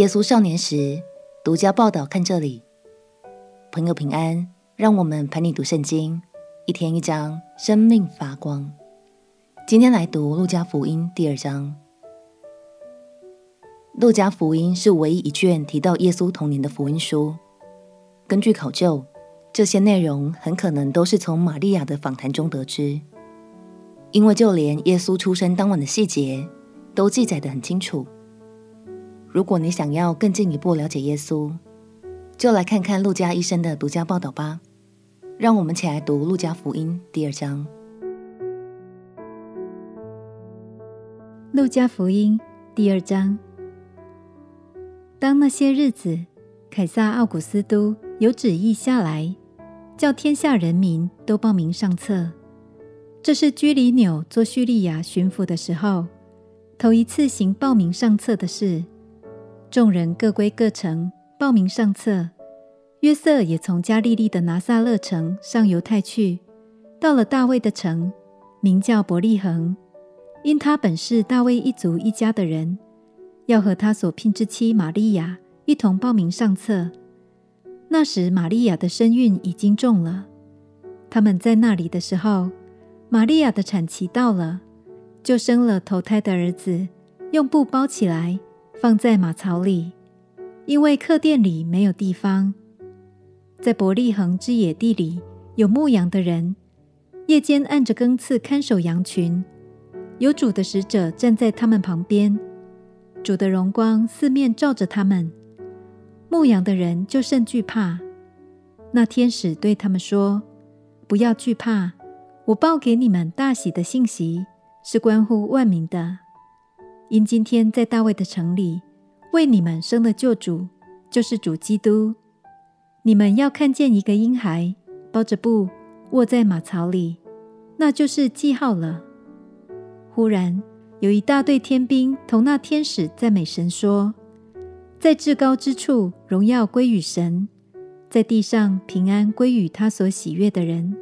耶稣少年时，独家报道。看这里，朋友平安，让我们陪你读圣经，一天一章，生命发光。今天来读路加福音第二章。路加福音是唯一一卷提到耶稣童年的福音书。根据考究，这些内容很可能都是从玛利亚的访谈中得知，因为就连耶稣出生当晚的细节都记载得很清楚。如果你想要更进一步了解耶稣，就来看看路加医生的独家报道吧。让我们起来读路加福音第二章。路加福音第二章。当那些日子，凯撒奥古斯都有旨意下来，叫天下人民都报名上册。这是居里纽做叙利亚巡抚的时候，头一次行报名上册的事。众人各归各城，报名上册。约瑟也从加利利的拿撒勒城上犹太去，到了大卫的城，名叫伯利恒，因他本是大卫一族一家的人，要和他所聘之妻玛利亚一同报名上册。那时玛利亚的身孕已经重了。他们在那里的时候，玛利亚的产期到了，就生了头胎的儿子，用布包起来。放在马槽里，因为客店里没有地方。在伯利恒之野地里有牧羊的人，夜间按着更次看守羊群，有主的使者站在他们旁边，主的荣光四面照着他们，牧羊的人就甚惧怕。那天使对他们说：“不要惧怕，我报给你们大喜的信息，是关乎万民的。”因今天在大卫的城里为你们生了救主，就是主基督。你们要看见一个婴孩包着布卧在马槽里，那就是记号了。忽然有一大队天兵同那天使赞美神说：“在至高之处荣耀归与神，在地上平安归与他所喜悦的人。”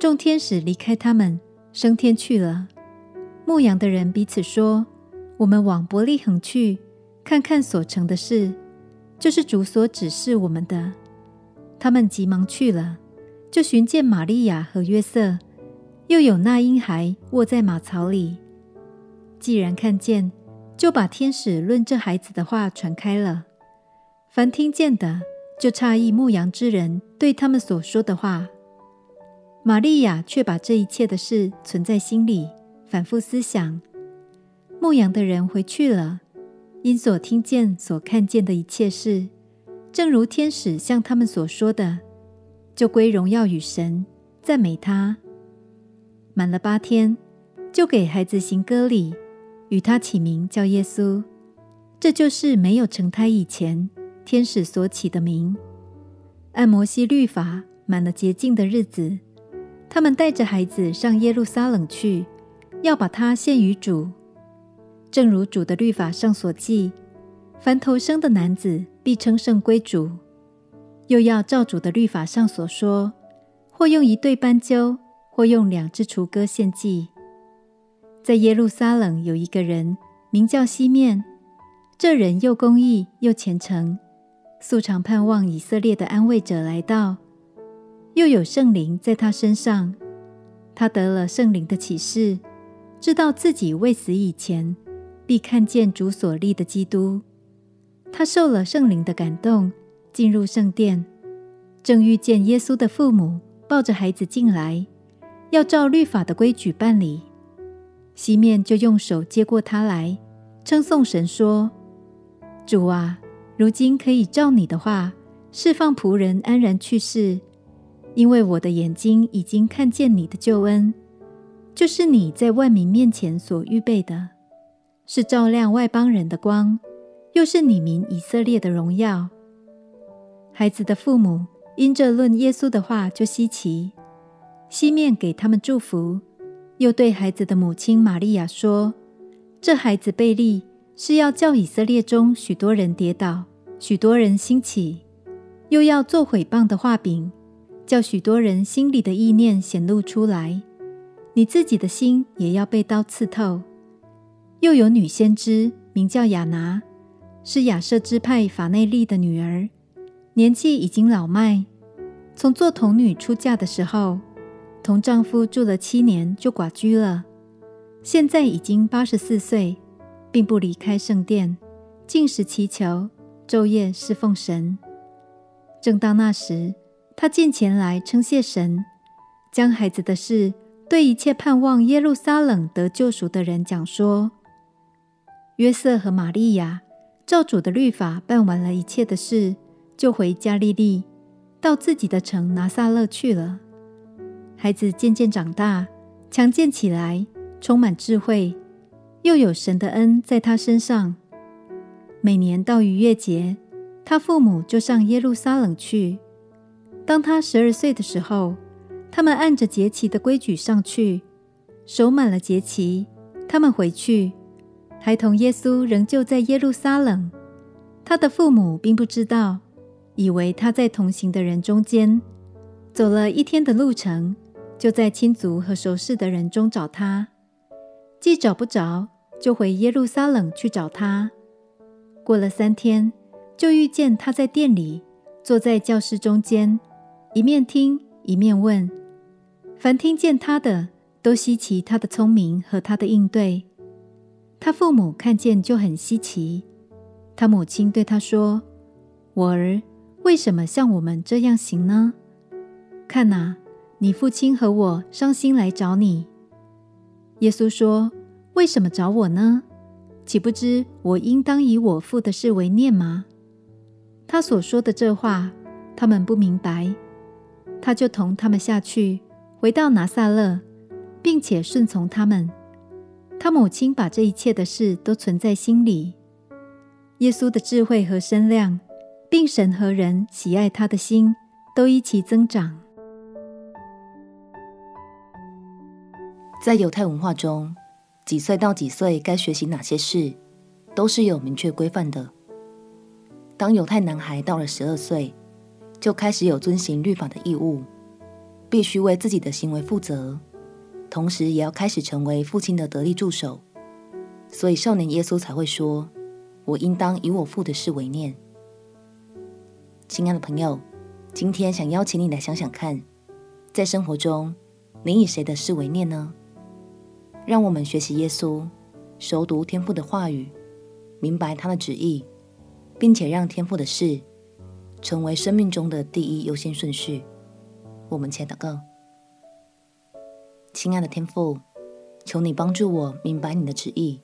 众天使离开他们，升天去了。牧羊的人彼此说：“我们往伯利恒去，看看所成的事，就是主所指示我们的。”他们急忙去了，就寻见玛利亚和约瑟，又有那婴孩卧在马槽里。既然看见，就把天使论这孩子的话传开了。凡听见的，就诧异牧羊之人对他们所说的话。玛利亚却把这一切的事存在心里。反复思想，牧羊的人回去了，因所听见、所看见的一切事，正如天使向他们所说的，就归荣耀与神，赞美他。满了八天，就给孩子行割礼，与他起名叫耶稣。这就是没有成胎以前，天使所起的名。按摩西律法，满了洁净的日子，他们带着孩子上耶路撒冷去。要把它献于主，正如主的律法上所记，凡投生的男子必称圣归主。又要照主的律法上所说，或用一对斑鸠，或用两只雏鸽献祭。在耶路撒冷有一个人名叫西面，这人又公义又虔诚，素常盼望以色列的安慰者来到，又有圣灵在他身上，他得了圣灵的启示。知道自己未死以前，必看见主所立的基督。他受了圣灵的感动，进入圣殿，正遇见耶稣的父母抱着孩子进来，要照律法的规矩办理。西面就用手接过他来，称颂神说：“主啊，如今可以照你的话，释放仆人安然去世，因为我的眼睛已经看见你的救恩。”就是你在万民面前所预备的，是照亮外邦人的光，又是你民以色列的荣耀。孩子的父母因着论耶稣的话就稀奇，西面给他们祝福，又对孩子的母亲玛利亚说：“这孩子贝利是要叫以色列中许多人跌倒，许多人兴起，又要做毁谤的画饼，叫许多人心里的意念显露出来。”你自己的心也要被刀刺透。又有女先知名叫亚拿，是亚设支派法内利的女儿，年纪已经老迈，从做童女出嫁的时候，同丈夫住了七年就寡居了。现在已经八十四岁，并不离开圣殿，禁食祈求，昼夜侍奉神。正当那时，她进前来称谢神，将孩子的事对一切盼望耶路撒冷得救赎的人讲说。约瑟和玛利亚照主的律法办完了一切的事，就回加利利，到自己的城拿撒勒去了。孩子渐渐长大，强健起来。充满智慧，又有神的恩在他身上。每年到逾越节，他父母就上耶路撒冷去。当他十二岁的时候，他们按着节期的规矩上去，守满了节期，他们回去。孩童耶稣仍旧在耶路撒冷，他的父母并不知道，以为他在同行的人中间。走了一天的路程，就在亲族和熟识的人中找他。既找不着，就回耶路撒冷去找他。过了三天，就遇见他在店里，坐在教室中间，一面听一面问。凡听见他的，都稀奇他的聪明和他的应对。他父母看见就很稀奇。他母亲对他说：“我儿，为什么像我们这样行呢？看哪，你父亲和我伤心来找你。”耶稣说：“为什么找我呢？岂不知我应当以我父的事为念吗？”他所说的这话，他们不明白。他就同他们下去，回到拿撒勒，并且顺从他们。他母亲把这一切的事都存在心里。耶稣的智慧和身量，并神和人喜爱他的心，都一起增长。在犹太文化中，几岁到几岁该学习哪些事，都是有明确规范的。当犹太男孩到了十二岁，就开始有遵行律法的义务，必须为自己的行为负责，同时也要开始成为父亲的得力助手。所以少年耶稣才会说：“我应当以我父的事为念。”亲爱的朋友，今天想邀请你来想想看，在生活中，你以谁的事为念呢？让我们学习耶稣，熟读天父的话语，明白他的旨意，并且让天父的事成为生命中的第一优先顺序。我们且祷告：亲爱的天父，求你帮助我明白你的旨意，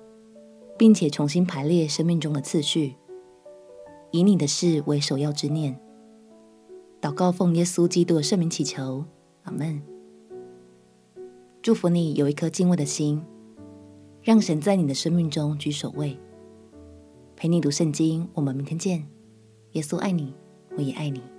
并且重新排列生命中的次序，以你的事为首要之念。祷告奉耶稣基督的圣名祈求，阿门。祝福你有一颗敬畏的心，让神在你的生命中居首位。陪你读圣经，我们明天见。耶稣爱你，我也爱你。